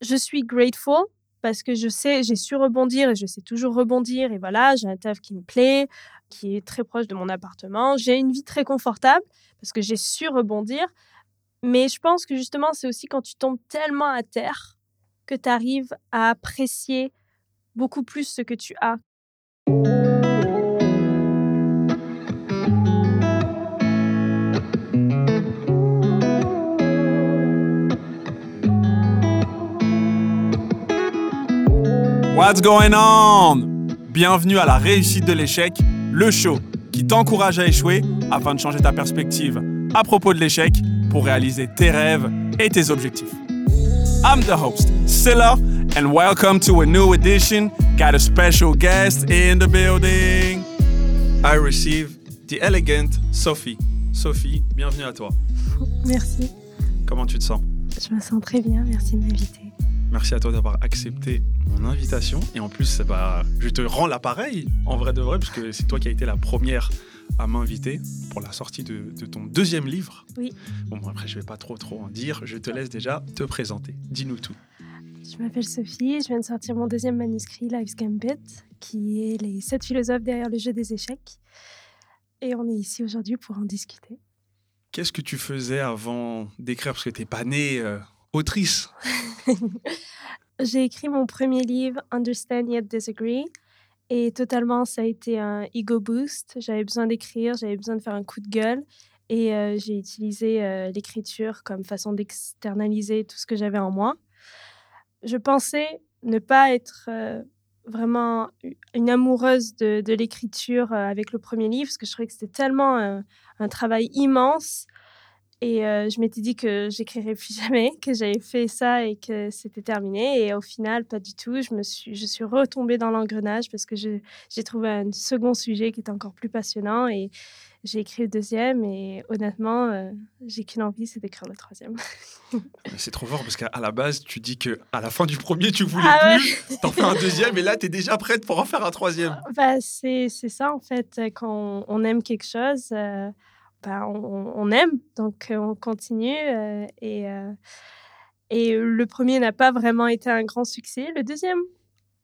je suis grateful parce que je sais, j'ai su rebondir et je sais toujours rebondir. Et voilà, j'ai un taf qui me plaît, qui est très proche de mon appartement. J'ai une vie très confortable parce que j'ai su rebondir. Mais je pense que justement, c'est aussi quand tu tombes tellement à terre que tu arrives à apprécier beaucoup plus ce que tu as. What's going on? Bienvenue à la réussite de l'échec, le show qui t'encourage à échouer afin de changer ta perspective à propos de l'échec pour réaliser tes rêves et tes objectifs. I'm the host, Silla, and welcome to a new edition. Got a special guest in the building. I receive the elegant Sophie. Sophie, bienvenue à toi. Merci. Comment tu te sens? Je me sens très bien, merci de m'inviter. Merci à toi d'avoir accepté mon invitation. Et en plus, bah, je te rends l'appareil, en vrai de vrai, puisque c'est toi qui as été la première à m'inviter pour la sortie de, ton deuxième livre. Oui. Bon, après, je vais pas trop trop en dire. Je te laisse déjà te présenter. Dis-nous tout. Je m'appelle Sophie, je viens de sortir mon deuxième manuscrit, Life's Gambit, qui est les sept philosophes derrière le jeu des échecs. Et on est ici aujourd'hui pour en discuter. Qu'est-ce que tu faisais avant d'écrire? Parce que tu n'es pas née euh, J'ai écrit mon premier livre, Understand Yet Disagree. Et totalement, ça a été un ego boost. J'avais besoin d'écrire, j'avais besoin de faire un coup de gueule. Et euh, j'ai utilisé euh, l'écriture comme façon d'externaliser tout ce que j'avais en moi. Je pensais ne pas être euh, vraiment une amoureuse de, de l'écriture avec le premier livre, parce que je trouvais que c'était tellement un, travail immense et je m'étais dit que j'écrirais plus jamais, que j'avais fait ça et que c'était terminé. Et au final, pas du tout. Je, me suis, je suis retombée dans l'engrenage parce que j'ai trouvé un second sujet qui était encore plus passionnant. Et j'ai écrit le deuxième. Et honnêtement, j'ai qu'une envie, c'est d'écrire le troisième. c'est trop fort parce qu'à la base, tu dis que à la fin du premier, tu voulais ah plus. T'en fais un deuxième et là, tu es déjà prête pour en faire un troisième. Bah, c'est ça, en fait. Quand on aime quelque chose bah, on, aime, donc euh, on continue. Euh, et, euh, et le premier n'a pas vraiment été un grand succès. Le deuxième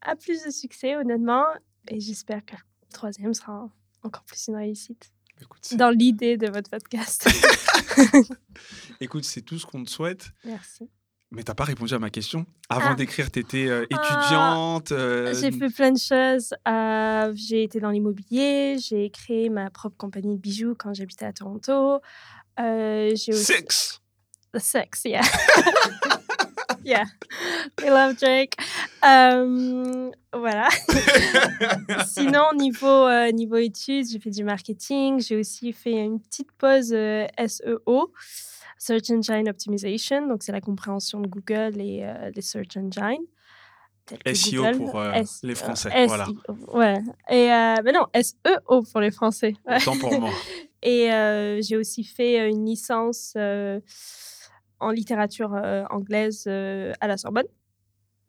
a plus de succès, honnêtement. Et j'espère que le troisième sera encore plus une réussite. dans l'idée de votre podcast. Écoute, c'est tout ce qu'on te souhaite. Merci. Mais t'as pas répondu à ma question. Avant ah. d'écrire, tu étais euh, ah. étudiante. Euh, j'ai fait plein de choses. Euh, j'ai été dans l'immobilier. J'ai créé ma propre compagnie de bijoux quand j'habitais à Toronto. j'ai Sex. The sex, yeah. yeah. We love Drake. voilà. Sinon, niveau, niveau études, j'ai fait du marketing. J'ai aussi fait une petite pause SEO. Search Engine Optimization, donc c'est la compréhension de Google et euh, des search engines. SEO pour euh, les Français, voilà. Ouais. Et euh, mais non, SEO pour les Français. Pour moi. et j'ai aussi fait une licence en littérature anglaise à la Sorbonne.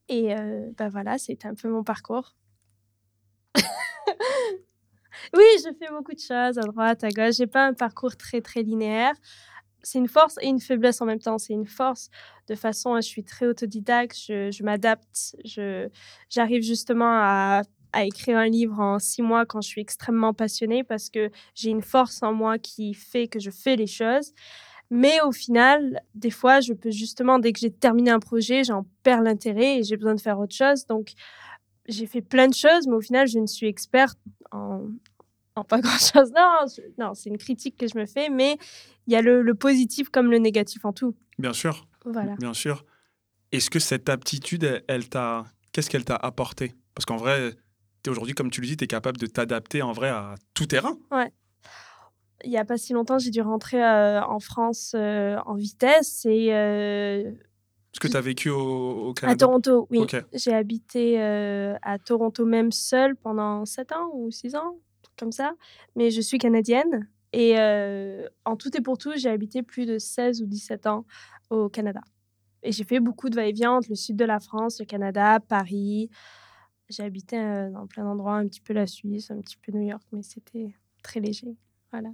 Et ben voilà, c'était un peu mon parcours. oui, je fais beaucoup de choses à droite, à gauche. J'ai pas un parcours très très linéaire c'est une force et une faiblesse en même temps. C'est une force de façon, je suis très autodidacte, je, m'adapte, je, j'arrive justement à, à, écrire un livre en six mois quand je suis extrêmement passionnée parce que j'ai une force en moi qui fait que je fais les choses. Mais au final, des fois, je peux justement, dès que j'ai terminé un projet, j'en perds l'intérêt et j'ai besoin de faire autre chose. Donc, j'ai fait plein de choses, mais au final, je ne suis experte en, en pas grand-chose. Non, non c'est une critique que je me fais, mais il y a le, positif comme le négatif en tout. Bien sûr. Voilà. Bien sûr. Est-ce que cette aptitude, elle, t'a, qu'est-ce qu'elle t'a apporté? Parce qu'en vrai, aujourd'hui, comme tu le dis, tu es capable de t'adapter en vrai à tout terrain. Ouais. Il n'y a pas si longtemps, j'ai dû rentrer euh, en France euh, en vitesse et. Euh, Est-ce que tu as vécu au, Canada À Toronto, oui. J'ai habité à Toronto même seule pendant 7 ans ou 6 ans, comme ça. Mais je suis canadienne. Et en tout et pour tout, j'ai habité plus de 16 ou 17 ans au Canada. Et j'ai fait beaucoup de va-et-vient entre le sud de la France, le Canada, Paris. J'ai habité dans plein d'endroits, un petit peu la Suisse, un petit peu New York, mais c'était très léger. Voilà.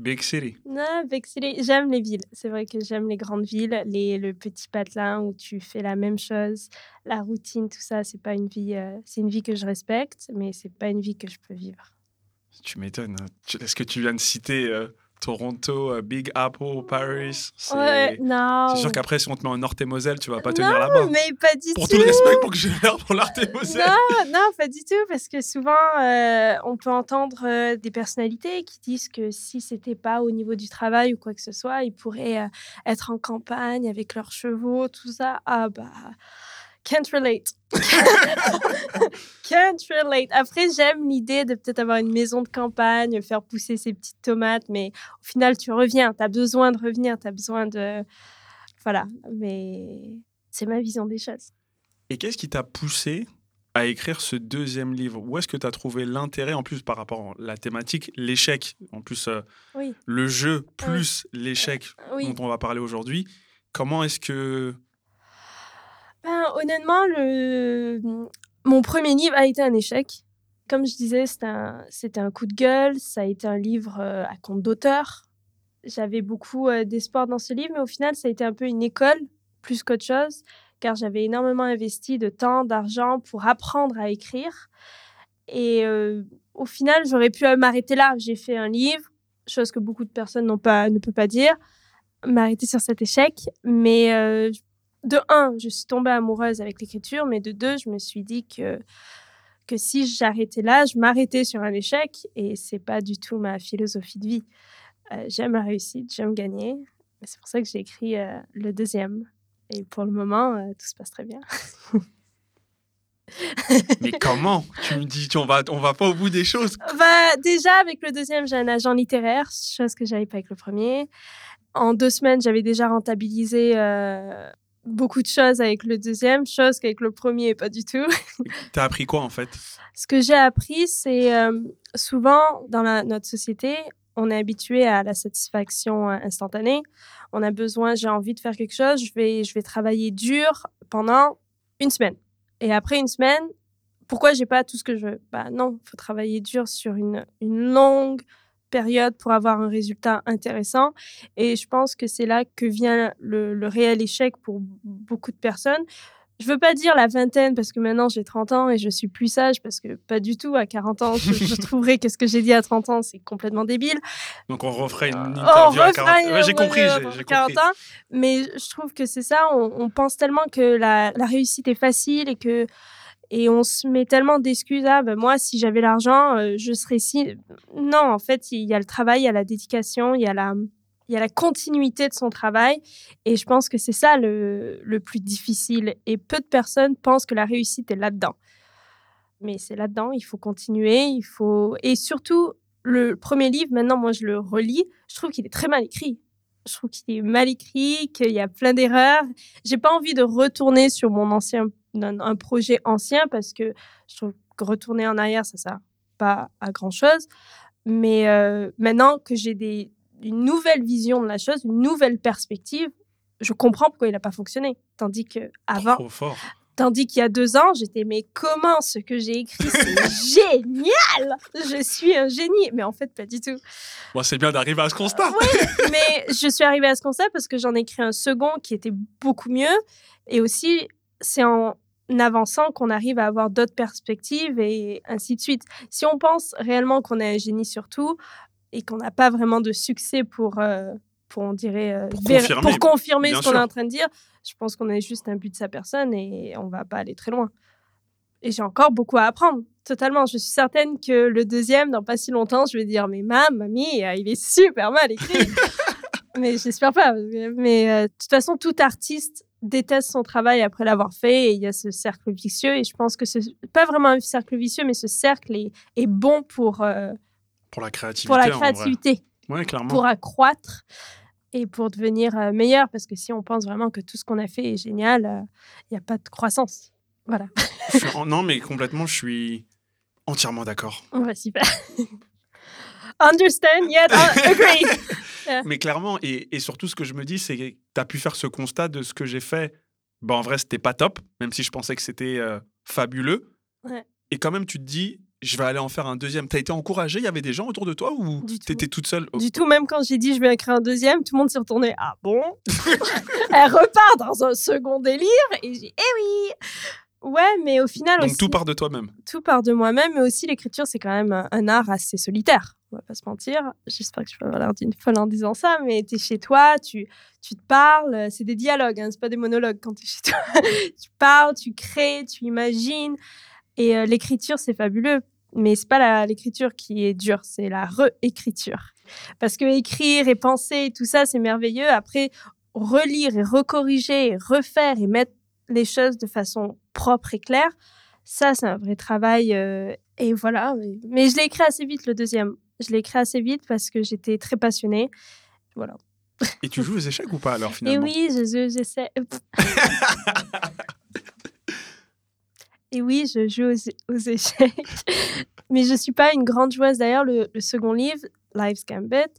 Big City. Non, Big City. J'aime les villes. C'est vrai que j'aime les grandes villes, les, le petit patelin où tu fais la même chose, la routine, tout ça. C'est pas une vie. euh, c'est une vie que je respecte, mais c'est pas une vie que je peux vivre. Tu m'étonnes. hein. Est-ce que tu viens de citer euh, Toronto, euh, Big Apple, Paris? C'est Ouais, non. c'est sûr qu'après, si on te met en Nord-et-Moselle, tu vas pas tenir Non, là-bas. mais pas du Pour tout. tout le respect pour que j'ai l'air pour l'Art-et-Moselle. Non, non, pas du tout, parce que souvent, euh, on peut entendre euh, des personnalités qui disent que si c'était pas au niveau du travail ou quoi que ce soit, ils pourraient être en campagne avec leurs chevaux, tout ça. Ah bah, can't relate. can't relate. Après, j'aime l'idée de peut-être avoir une maison de campagne, faire pousser ses petites tomates, mais au final, tu reviens, tu as besoin de revenir, tu as besoin de... Voilà, mais c'est ma vision des choses. Et qu'est-ce qui t'a poussé à écrire ce deuxième livre? Où est-ce que tu as trouvé l'intérêt, en plus par rapport à la thématique, l'échec, en plus euh, Oui, le jeu plus l'échec oui. dont on va parler aujourd'hui Comment est-ce que... Ben, honnêtement, le... mon premier livre a été un échec. Comme je disais, c'était un, un coup de gueule. Ça a été un livre euh, à compte d'auteur. J'avais beaucoup euh, d'espoir dans ce livre, mais au final, ça a été un peu une école plus qu'autre chose, car j'avais énormément investi de temps, d'argent pour apprendre à écrire. Et euh, au final, j'aurais pu m'arrêter là. J'ai fait un livre, chose que beaucoup de personnes n'ont pas, ne peuvent pas dire, m'arrêter sur cet échec. Mais euh, de un, je suis tombée amoureuse avec l'écriture, mais de deux, je me suis dit que, que si j'arrêtais là, je m'arrêtais sur un échec et c'est pas du tout ma philosophie de vie. Euh, j'aime la réussite, j'aime gagner. Et C'est pour ça que j'ai écrit euh, le deuxième. Et pour le moment, euh, tout se passe très bien. Mais comment? Tu me dis, on va, on va pas au bout des choses. Bah, déjà, avec le deuxième, j'ai un agent littéraire, chose que j'avais pas avec le premier. En deux semaines, j'avais déjà rentabilisé euh, beaucoup de choses avec le deuxième, chose qu'avec le premier, pas du tout. T'as appris quoi, en fait? Ce que j'ai appris, c'est euh, souvent dans la- notre société, on est habitué à la satisfaction euh, instantanée. On a besoin, j'ai envie de faire quelque chose, je vais, je vais travailler dur pendant une semaine. Et après une semaine, pourquoi j'ai pas tout ce que je veux? Bah non, il faut travailler dur sur une, une longue période pour avoir un résultat intéressant. Et je pense que c'est là que vient le, le réel échec pour beaucoup de personnes. Je veux pas dire la vingtaine parce que maintenant j'ai 30 ans et je suis plus sage parce que pas du tout. À 40 ans, je, je trouverais que ce que j'ai dit à 30 ans, c'est complètement débile. Donc on referait une On interview à refera 40 une- Ouais, J'ai compris, refera j'ai j'ai 40 compris. ans. Mais je trouve que c'est ça. On, on pense tellement que la, la réussite est facile et que et on se met tellement d'excuses. Ah, ben moi, si j'avais l'argent, euh, je serais si. Non, en fait, il y a le travail, il y a la dédication, il y a la, il y a la continuité de son travail. Et je pense que c'est ça le, le plus difficile. Et peu de personnes pensent que la réussite est là-dedans. Mais c'est là-dedans, il faut continuer, il faut... Et surtout, le premier livre, maintenant, moi, je le relis, je trouve qu'il est très mal écrit. Je trouve qu'il est mal écrit, qu'il y a plein d'erreurs. J'ai pas envie de retourner sur mon ancien, un, un projet ancien parce que je trouve que retourner en arrière, ça sert pas à grand chose. Mais euh, maintenant que j'ai des, une nouvelle vision de la chose, une nouvelle perspective, je comprends pourquoi il n'a pas fonctionné. Tandis que avant. Tandis qu'il y a deux ans, j'étais mais comment ce que j'ai écrit, c'est génial Je suis un génie. Mais en fait, pas du tout. Bon, c'est bien d'arriver à ce constat. Mais je suis arrivée à ce constat parce que j'en ai écrit un second qui était beaucoup mieux. Et aussi, c'est en avançant qu'on arrive à avoir d'autres perspectives et ainsi de suite. Si on pense réellement qu'on est un génie sur tout et qu'on n'a pas vraiment de succès pour, euh, pour on dirait, euh, Pour confirmer, pour confirmer bien ce qu'on est en train de dire, je pense qu'on est juste un but de sa personne et on va pas aller très loin. Et j'ai encore beaucoup à apprendre, totalement. Je suis certaine que le deuxième, dans pas si longtemps, je vais dire Mais mam, mamie, euh, il est super mal écrit. mais j'espère pas. Mais euh, de toute façon, tout artiste déteste son travail après l'avoir fait et il y a ce cercle vicieux. Et je pense que c'est pas vraiment un cercle vicieux, mais ce cercle est, est bon pour, euh, Pour la créativité. pour la créativité, Ouais, clairement. pour accroître et pour devenir euh, meilleur. Parce que si on pense vraiment que tout ce qu'on a fait est génial, euh, il n'y a pas de croissance. Voilà. Non, mais complètement, je suis entièrement d'accord. On va super. Understand, yet agree. Mais clairement, et, et surtout, ce que je me dis, c'est que tu as pu faire ce constat de ce que j'ai fait. Bah, en vrai, c'était pas top, même si je pensais que c'était euh, fabuleux. Ouais. Et quand même, tu te dis, je vais aller en faire un deuxième. T'as été encouragée Il y avait des gens autour de toi ou t'étais toute seule? Du tout, même quand j'ai dit je vais écrire un deuxième, tout le monde s'est retourné. Ah bon? Elle repart dans un second délire et j'ai eh oui Ouais, mais au final Donc aussi, tout part de toi-même. tout part de moi-même, mais aussi l'écriture, c'est quand même un, art assez solitaire. On va pas se mentir. J'espère que je vais avoir l'air d'une folle en disant ça, mais tu es chez toi, tu, tu te parles, c'est des dialogues, hein, c'est pas des monologues quand tu es chez toi. tu parles, tu crées, tu imagines. Et euh, l'écriture, c'est fabuleux. Mais c'est pas l'écriture qui est dure, c'est la réécriture. Parce que écrire et penser, et tout ça, c'est merveilleux. Après, relire et recorriger et refaire et mettre les choses de façon propre et claire, ça, c'est un vrai travail. euh, et voilà. Mais, je l'ai écrit assez vite, le deuxième. Je l'ai écrit assez vite parce que j'étais très passionnée. Voilà. Et tu joues aux échecs ou pas alors Et finalement? oui, je- je- j'essaie. Et oui, je joue aux, aux échecs. Mais je ne suis pas une grande joueuse. D'ailleurs, le, le second livre, Life's Gambit,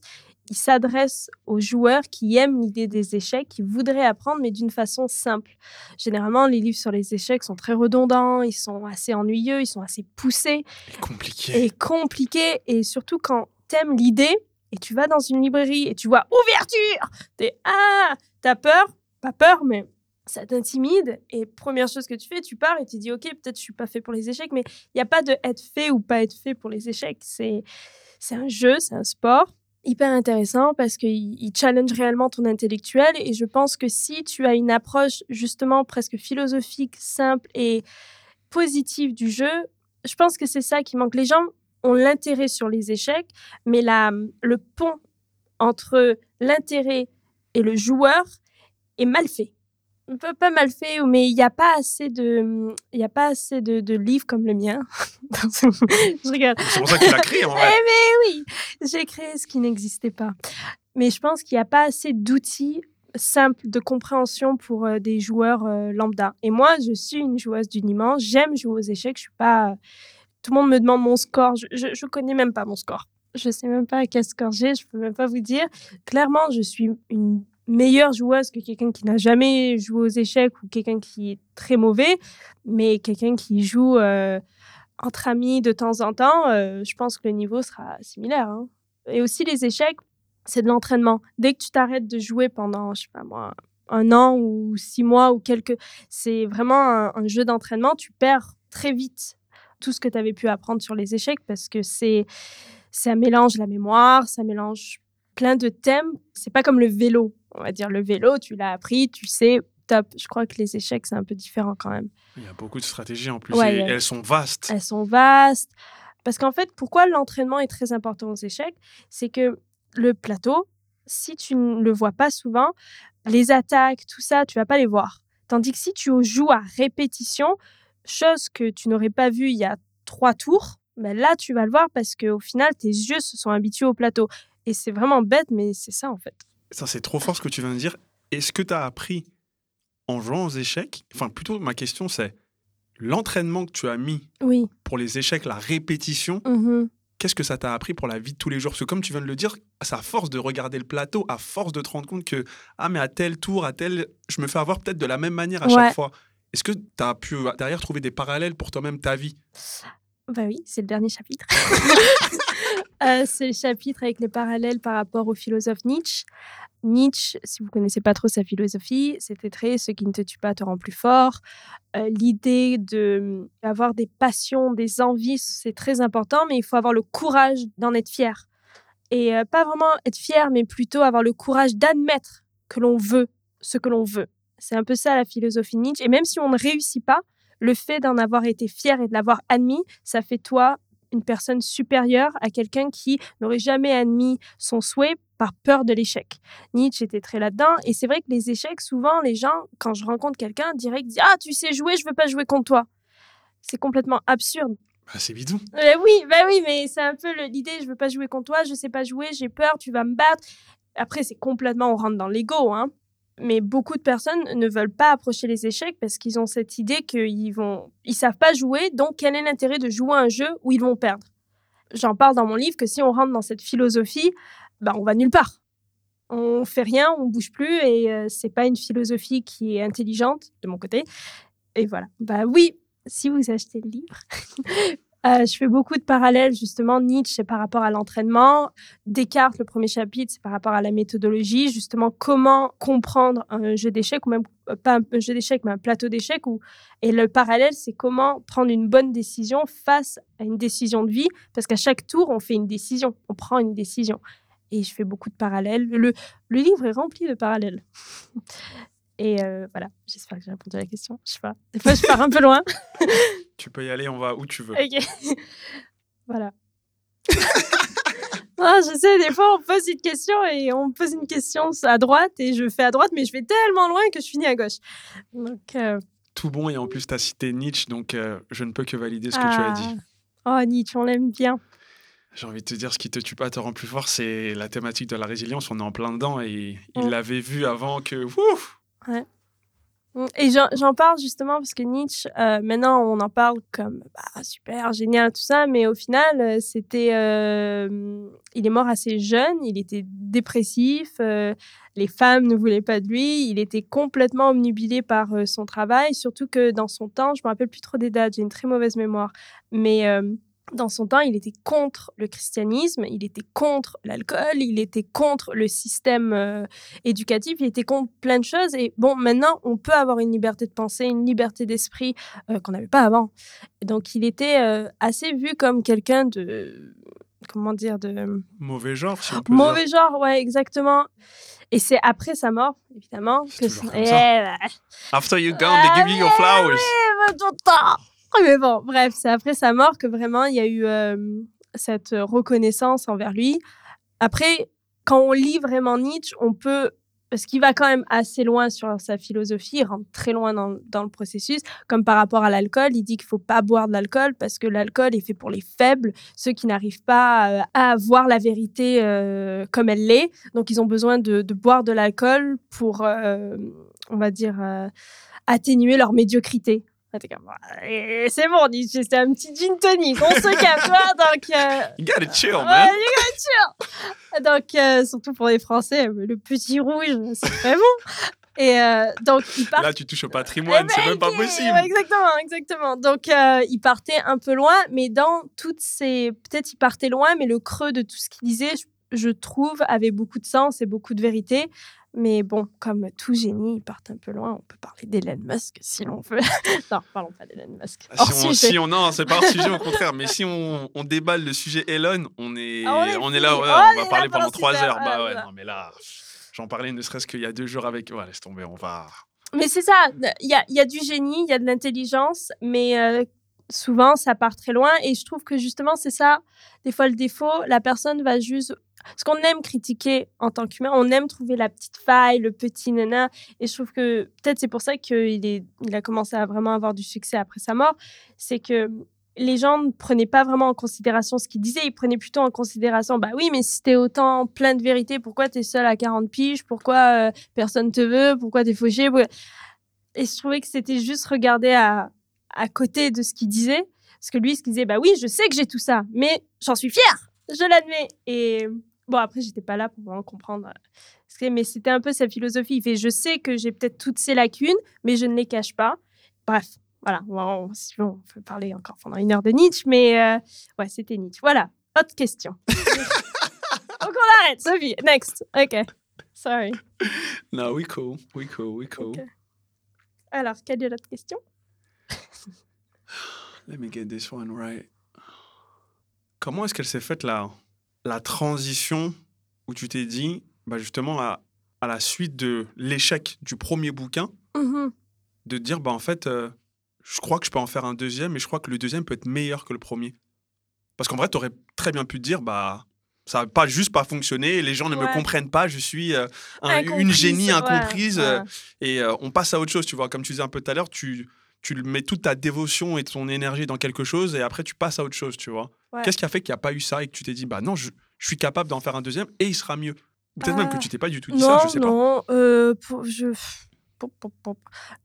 il s'adresse aux joueurs qui aiment l'idée des échecs, qui voudraient apprendre, mais d'une façon simple. Généralement, les livres sur les échecs sont très redondants, ils sont assez ennuyeux, ils sont assez poussés Compliqué. et compliqué. Et surtout quand t'aimes l'idée et tu vas dans une librairie et tu vois ouverture, t'es ah, t'as peur, pas peur, mais ça t'intimide. Et première chose que tu fais, tu pars et tu dis ok, peut-être je suis pas fait pour les échecs, mais il n'y a pas de être fait ou pas être fait pour les échecs. C'est c'est un jeu, c'est un sport hyper intéressant parce qu'il il challenge réellement ton intellectuel et je pense que si tu as une approche justement presque philosophique, simple et positive du jeu, je pense que c'est ça qui manque. Les gens ont l'intérêt sur les échecs, mais la, le pont entre l'intérêt et le joueur est mal fait. Pas mal fait, mais il n'y a pas assez de, il a pas assez de, de livres comme le mien. je rigole. C'est pour ça qu'il a créé en vrai. Eh mais oui, j'ai créé ce qui n'existait pas. Mais je pense qu'il n'y a pas assez d'outils simples de compréhension pour euh, des joueurs euh, lambda. Et moi, je suis une joueuse du dimanche. J'aime jouer aux échecs. Je suis pas. Tout le monde me demande mon score. Je, je, je connais même pas mon score. Je sais même pas à quel score j'ai. Je peux même pas vous dire. Clairement, je suis une meilleure joueuse que quelqu'un qui n'a jamais joué aux échecs ou quelqu'un qui est très mauvais, mais quelqu'un qui joue euh, entre amis de temps en temps, euh, je pense que le niveau sera similaire. hein. Et aussi les échecs, c'est de l'entraînement. Dès que tu t'arrêtes de jouer pendant, je sais pas moi, un an ou six mois ou quelques, c'est vraiment un, jeu d'entraînement. Tu perds très vite tout ce que tu avais pu apprendre sur les échecs parce que c'est ça mélange la mémoire, ça mélange plein de thèmes. C'est pas comme le vélo. On va dire le vélo, tu l'as appris, tu sais, top. Je crois que les échecs, c'est un peu différent quand même. Il y a beaucoup de stratégies en plus Ouais, et il y a- elles sont vastes. Elles sont vastes. Parce qu'en fait, pourquoi l'entraînement est très important aux échecs? C'est que le plateau, si tu ne le vois pas souvent, les attaques, tout ça, tu vas pas les voir. Tandis que si tu joues à répétition, chose que tu n'aurais pas vue il y a trois tours, ben là, tu vas le voir parce qu'au final, tes yeux se sont habitués au plateau. Et c'est vraiment bête, mais c'est ça en fait. Ça, c'est trop fort ce que tu viens de dire. Est-ce que tu as appris en jouant aux échecs Enfin, plutôt, ma question, c'est l'entraînement que tu as mis Oui. pour les échecs, la répétition, Mhm. qu'est-ce que ça t'a appris pour la vie de tous les jours? Parce que comme tu viens de le dire, c'est à force de regarder le plateau, à force de te rendre compte que, ah, mais à tel tour, à tel, je me fais avoir peut-être de la même manière à Ouais. chaque fois. Est-ce que tu as pu euh, derrière trouver des parallèles pour toi-même, ta vie? Bah oui, c'est le dernier chapitre. Euh, c'est le chapitre avec les parallèles par rapport au philosophe Nietzsche. Nietzsche, si vous connaissez pas trop sa philosophie, c'était très ce qui ne te tue pas te rend plus fort. Euh, L'idée de avoir des passions, des envies, c'est très important, mais il faut avoir le courage d'en être fier. Et euh, pas vraiment être fier, mais plutôt avoir le courage d'admettre que l'on veut ce que l'on veut. C'est un peu ça la philosophie Nietzsche. Et même si on ne réussit pas, le fait d'en avoir été fier et de l'avoir admis, ça fait toi une personne supérieure à quelqu'un qui n'aurait jamais admis son souhait par peur de l'échec. Nietzsche était très là-dedans. Et c'est vrai que les échecs, souvent, les gens, quand je rencontre quelqu'un, direct disent Ah, tu sais jouer, je veux pas jouer contre toi. C'est complètement absurde. Bah, C'est bidon. Euh, oui, bah oui, mais c'est un peu l'idée je veux pas jouer contre toi, je sais pas jouer, j'ai peur, tu vas me battre. Après, c'est complètement, on rentre dans l'ego, hein. Mais beaucoup de personnes ne veulent pas approcher les échecs parce qu'ils ont cette idée qu'ils vont, ils savent pas jouer, donc quel est l'intérêt de jouer à un jeu où ils vont perdre? J'en parle dans mon livre que si on rentre dans cette philosophie, bah on va nulle part. On fait rien, on bouge plus et euh, c'est pas une philosophie qui est intelligente de mon côté. Et voilà. Bah oui, si vous achetez le livre, Euh, je fais beaucoup de parallèles, justement. Nietzsche, par rapport à l'entraînement. Descartes, le premier chapitre, c'est par rapport à la méthodologie. Justement, comment comprendre un jeu d'échecs, ou même euh, pas un jeu d'échecs, mais un plateau d'échecs. Et le parallèle, c'est comment prendre une bonne décision face à une décision de vie. Parce qu'à chaque tour, on fait une décision, on prend une décision. Et je fais beaucoup de parallèles. Le, le livre est rempli de parallèles. Et euh, voilà, j'espère que j'ai répondu à la question. Je sais pas. Des fois, je pars un peu loin. tu peux y aller, on va où tu veux. Ok. voilà. ah, je sais, des fois, on pose une question et on pose une question à droite et je fais à droite, mais je vais tellement loin que je finis à gauche. Donc. Euh, Tout bon, et en plus, tu as cité Nietzsche, donc euh, je ne peux que valider ce que tu as dit. Ah. Oh, Nietzsche, on l'aime bien. J'ai envie de te dire, ce qui te tue pas te rend plus fort, c'est la thématique de la résilience. On est en plein dedans et il mm. l'avait vu avant que. Ouf Ouais. Mmh, et j'en parle justement parce que Nietzsche, euh, maintenant on en parle comme bah, super, génial, tout ça, mais au final, euh, c'était. Euh, il est mort assez jeune, il était dépressif, les femmes ne voulaient pas de lui, il était complètement omnubilé par son travail, surtout que dans son temps, je me rappelle plus trop des dates, j'ai une très mauvaise mémoire, mais dans son temps, il était contre le christianisme, il était contre l'alcool, il était contre le système euh, éducatif, il était contre plein de choses. Et bon, maintenant, on peut avoir une liberté de pensée, une liberté d'esprit euh, qu'on n'avait pas avant. Donc, il était euh, assez vu comme quelqu'un de. Comment dire de mauvais genre si on peut mauvais genre ouais exactement et c'est après sa mort évidemment que eh, bah. after you gone they give you your flowers mais bon, bref, c'est après sa mort que vraiment il y a eu euh, cette reconnaissance envers lui. Après, quand on lit vraiment Nietzsche, on peut parce qu'il va quand même assez loin sur sa philosophie, il rentre très loin dans, le processus, comme par rapport à l'alcool, il dit qu'il faut pas boire de l'alcool parce que l'alcool est fait pour les faibles, ceux qui n'arrivent pas euh, à voir la vérité euh, comme elle l'est, donc ils ont besoin de boire de l'alcool pour, on va dire, atténuer leur médiocrité. C'est bon, c'est un petit gin tonic, on se calme, donc... Euh, you gotta chill, man. you gotta chill. Donc, euh, surtout pour les Français, le petit rouge, c'est très bon. Et euh, donc, il part... Là, tu touches au patrimoine, c'est même pas possible. Exactement, exactement. Donc, il partait un peu loin, mais dans toutes ces... Peut-être il partait loin, mais le creux de tout ce qu'il disait, je trouve, avait beaucoup de sens et beaucoup de vérité. Mais bon, comme tout génie, ils partent un peu loin. On peut parler d'Elon Musk si l'on veut. non, parlons pas d'Elon Musk. Ah, si on, si on, non, c'est pas un sujet au contraire. Mais si on, on, déballe le sujet Elon, on est, ah, on, est, là, on, va parler pendant trois heures. Bah ouais, non, mais là, j'en parlais ne serait-ce qu'il y a deux jours avec. Ouais, laisse tomber, on va. Mais c'est ça, il y a, y a, du génie, il y a de l'intelligence, mais euh, souvent ça part très loin. Et je trouve que justement, c'est ça, des fois le défaut, la personne va juste parce qu'on aime critiquer en tant qu'humain, on aime trouver la petite faille, le petit nana. Et je trouve que peut-être c'est pour ça qu'il il a commencé à vraiment avoir du succès après sa mort. C'est que les gens ne prenaient pas vraiment en considération ce qu'il disait. Ils prenaient plutôt en considération, bah oui, mais si t'es autant plein de vérité, pourquoi t'es seul à 40 piges? Pourquoi euh, personne te veut? Pourquoi t'es fauché? Et je trouvais que c'était juste regarder à, à côté de ce qu'il disait. Parce que lui, ce qu'il disait, bah oui, je sais que j'ai tout ça, mais j'en suis fier, je l'admets. Et Bon, après, j'étais pas là pour vraiment comprendre. Euh, mais c'était un peu sa philosophie. Il fait Je sais que j'ai peut-être toutes ces lacunes, mais je ne les cache pas. Bref, voilà. On, on peut parler encore pendant une heure de Nietzsche, mais euh, ouais, c'était Nietzsche. Voilà. Autre question. Donc, on arrête, Sophie. Next. OK. Sorry. No, we cool. We cool. We cool. Alors, quelle est l'autre question? Let me get this one right. Comment est-ce qu'elle s'est faite là? La transition où tu t'es dit, bah justement, à, à la suite de l'échec du premier bouquin, mmh de dire, bah en fait, euh, je crois que je peux en faire un deuxième, et je crois que le deuxième peut être meilleur que le premier. Parce qu'en vrai, tu aurais très bien pu te dire, bah ça va pas juste pas fonctionner, les gens ne me comprennent pas, je suis euh, une génie incomprise, euh, et on passe à autre chose, tu vois. Comme tu disais un peu tout à l'heure, tu, tu mets toute ta dévotion et ton énergie dans quelque chose, et après, tu passes à autre chose, tu vois. Qu'est-ce qui a fait qu'il n'y a pas eu ça et que tu t'es dit, bah non, je, suis capable d'en faire un deuxième et il sera mieux? Peut-être même que tu t'es pas du tout dit ça, je sais pas. Non, euh, je...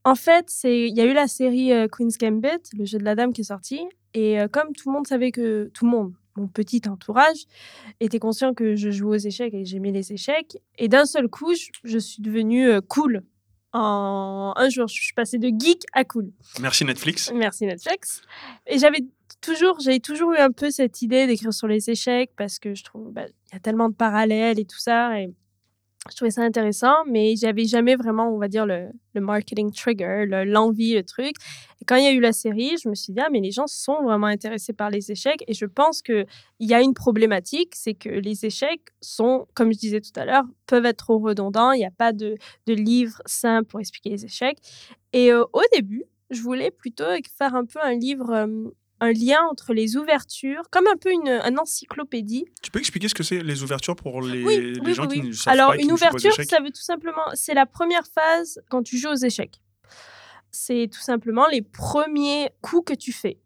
En fait, il y a eu la série euh, Queen's Gambit, le jeu de la dame qui est sorti. Et euh, comme tout le monde savait que. Tout le monde, mon petit entourage, était conscient que je jouais aux échecs et j'aimais les échecs. Et d'un seul coup, je, suis devenue cool. En un jour, je suis passée de geek à cool. Merci Netflix. Merci Netflix. Et j'avais toujours, j'ai toujours eu un peu cette idée d'écrire sur les échecs parce que je trouve bah, il y a tellement de parallèles et tout ça et je trouvais ça intéressant, mais j'avais jamais vraiment, on va dire, le, marketing trigger, l'envie, le, truc. Et quand il y a eu la série, je me suis dit, ah, mais les gens sont vraiment intéressés par les échecs. Et je pense qu'il y a une problématique, c'est que les échecs sont, comme je disais tout à l'heure, peuvent être trop redondants. Il n'y a pas de, livre simple pour expliquer les échecs. Et euh, au début, je voulais plutôt faire un peu un livre un lien entre les ouvertures, comme un peu une, encyclopédie. Tu peux expliquer ce que c'est les ouvertures pour les, les gens qui ne savent Alors, pas Alors, une ouverture, ça veut tout simplement, c'est la première phase quand tu joues aux échecs. C'est tout simplement les premiers coups que tu fais.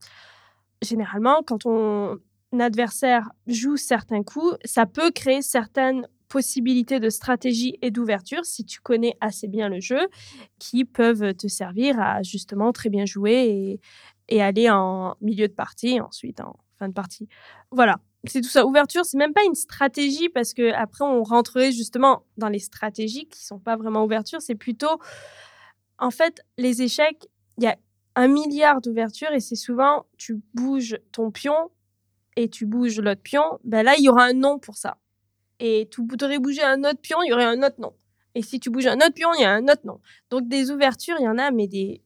Généralement, quand ton adversaire joue certains coups, ça peut créer certaines possibilités de stratégie et d'ouverture, si tu connais assez bien le jeu, qui peuvent te servir à justement très bien jouer et, et aller en milieu de partie, ensuite en fin de partie. Voilà, c'est tout ça. Ouverture, c'est même pas une stratégie parce que après on rentrerait justement dans les stratégies qui sont pas vraiment ouverture. C'est plutôt, en fait, les échecs. Il y a un milliard d'ouvertures et c'est souvent tu bouges ton pion et tu bouges l'autre pion. Ben là, il y aura un nom pour ça. Et tu voudrais bouger un autre pion, il y aurait un autre nom. Et si tu bouges un autre pion, il y a un autre nom. Donc des ouvertures, il y en a, mais des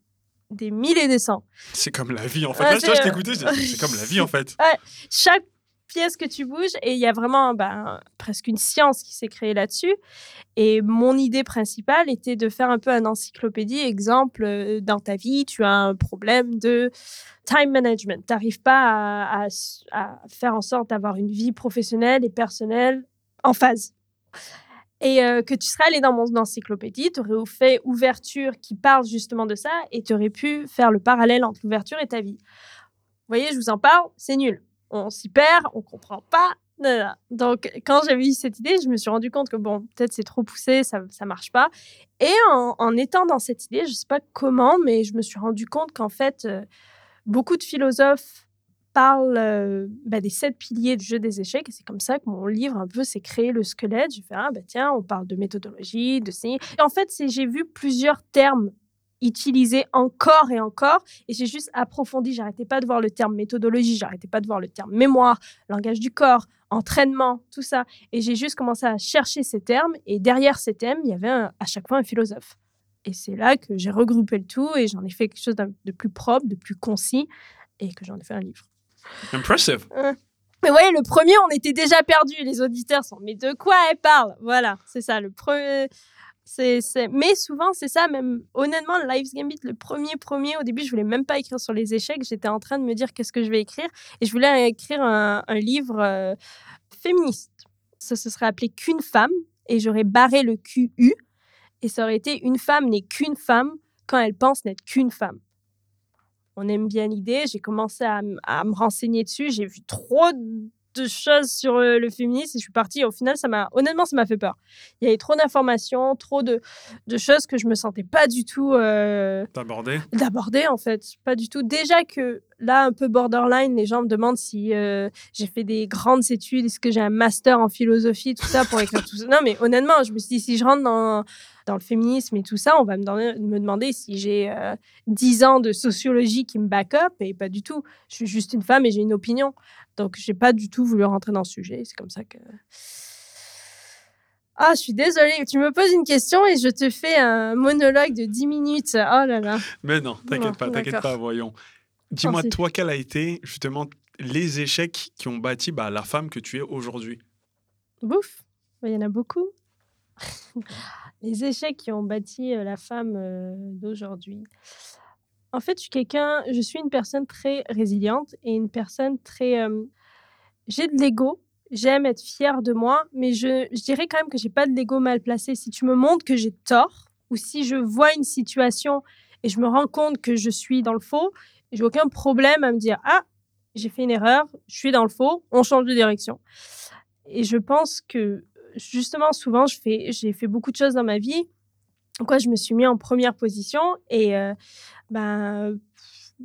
des mille et des cents. C'est comme la vie, en fait. Là, je t'écoutais, c'est comme la vie, en fait. chaque pièce que tu bouges, et il y a vraiment ben, presque une science qui s'est créée là-dessus. Et mon idée principale était de faire un peu un encyclopédie. Exemple, euh, dans ta vie, tu as un problème de time management. Tu n'arrives pas à, à faire en sorte d'avoir une vie professionnelle et personnelle en phase et euh, que tu serais allé dans mon encyclopédie, tu aurais fait ouverture qui parle justement de ça et tu aurais pu faire le parallèle entre l'ouverture et ta vie. Vous voyez, je vous en parle, c'est nul. On s'y perd, on comprend pas. Donc, quand j'avais eu cette idée, je me suis rendu compte que bon, peut-être c'est trop poussé, ça ne marche pas. Et en, étant dans cette idée, je sais pas comment, mais je me suis rendu compte qu'en fait, euh, beaucoup de philosophes parle euh, bah, des sept piliers du jeu des échecs. C'est comme ça que mon livre, un peu, s'est créé le squelette. J'ai fait, ah, bah, tiens, on parle de méthodologie, de signes. En fait, j'ai vu plusieurs termes utilisés encore et encore. Et j'ai juste approfondi. J'arrêtais pas de voir le terme méthodologie, j'arrêtais pas de voir le terme mémoire, langage du corps, entraînement, tout ça. Et j'ai juste commencé à chercher ces termes. Et derrière ces termes, il y avait à chaque fois un philosophe. Et c'est là que j'ai regroupé le tout et j'en ai fait quelque chose de plus propre, de plus concis et que j'en ai fait un livre. Impressive. Mais ouais, le premier, on était déjà perdu. Les auditeurs sont, mais de quoi elle parle? Voilà, c'est ça. Le premier, c'est, Mais souvent, c'est ça. Même honnêtement, Lives Gambit, le premier, premier, au début, je voulais même pas écrire sur les échecs. J'étais en train de me dire qu'est-ce que je vais écrire, et je voulais écrire un, livre euh, féministe. Ça se serait appelé qu'une femme, et j'aurais barré le QU, et ça aurait été une femme n'est qu'une femme quand elle pense n'être qu'une femme on aime bien l'idée. J'ai commencé à, me renseigner dessus. J'ai vu trop de choses sur le, féminisme et je suis partie. Au final, ça m'a honnêtement, ça m'a fait peur. Il y avait trop d'informations, trop de, choses que je me sentais pas du tout euh, d'aborder. D'aborder en fait, pas du tout. Déjà que là, un peu borderline, les gens me demandent si euh, j'ai fait des grandes études, est-ce que j'ai un master en philosophie, tout ça pour écrire tout ça. Non, mais honnêtement, je me suis dit si je rentre dans dans le féminisme et tout ça, on va me demander, me demander si j'ai euh, dix 10 ans de sociologie qui me back up et pas du tout. Je suis juste une femme et j'ai une opinion. Donc, j'ai pas du tout voulu rentrer dans ce sujet. C'est comme ça que. Ah, je suis désolée, tu me poses une question et je te fais un monologue de 10 minutes. Oh là là. Mais non, t'inquiète pas, t'inquiète pas, voyons. Dis-moi, toi, quel a été justement les échecs qui ont bâti bah, la femme que tu es aujourd'hui? Bouf, il y en a beaucoup. les échecs qui ont bâti la femme d'aujourd'hui. En fait, je suis quelqu'un, je suis une personne très résiliente et une personne très. j'ai de l'ego, j'aime être fière de moi, mais je, je dirais quand même que j'ai pas de l'ego mal placé. Si tu me montres que j'ai tort ou si je vois une situation et je me rends compte que je suis dans le faux, j'ai aucun problème à me dire ah j'ai fait une erreur, je suis dans le faux, on change de direction. Et je pense que justement, souvent, je fais, j'ai fait beaucoup de choses dans ma vie. Quoi, je me suis mis en première position et euh, ben,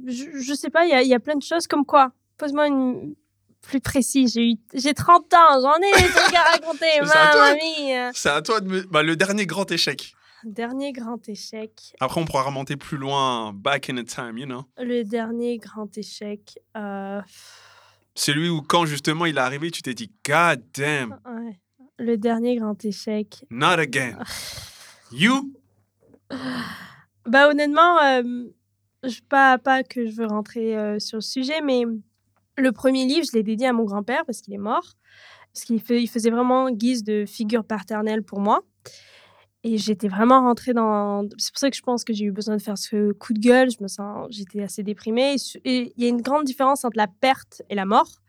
je, ne sais pas, il y a, plein de choses comme quoi. Pose-moi une plus précis. J'ai eu, j'ai 30 ans, j'en ai des trucs à raconter, C'est à toi de me, bah, le dernier grand échec. Dernier grand échec. Après, on pourra remonter plus loin, back in the time, you know. Le dernier grand échec. Euh... Celui où, quand justement il est arrivé, tu t'es dit, God damn. Ouais. Le dernier grand échec. Not again. you? Bah, honnêtement, euh, pas, pas que je veux rentrer euh, sur le sujet, mais le premier livre, je l'ai dédié à mon grand-père parce qu'il est mort. Parce qu'il il faisait vraiment guise de figure paternelle pour moi. Et j'étais vraiment rentrée dans. C'est pour ça que je pense que j'ai eu besoin de faire ce coup de gueule. Je me sens, j'étais assez déprimée. Et il y a une grande différence entre la perte et la mort,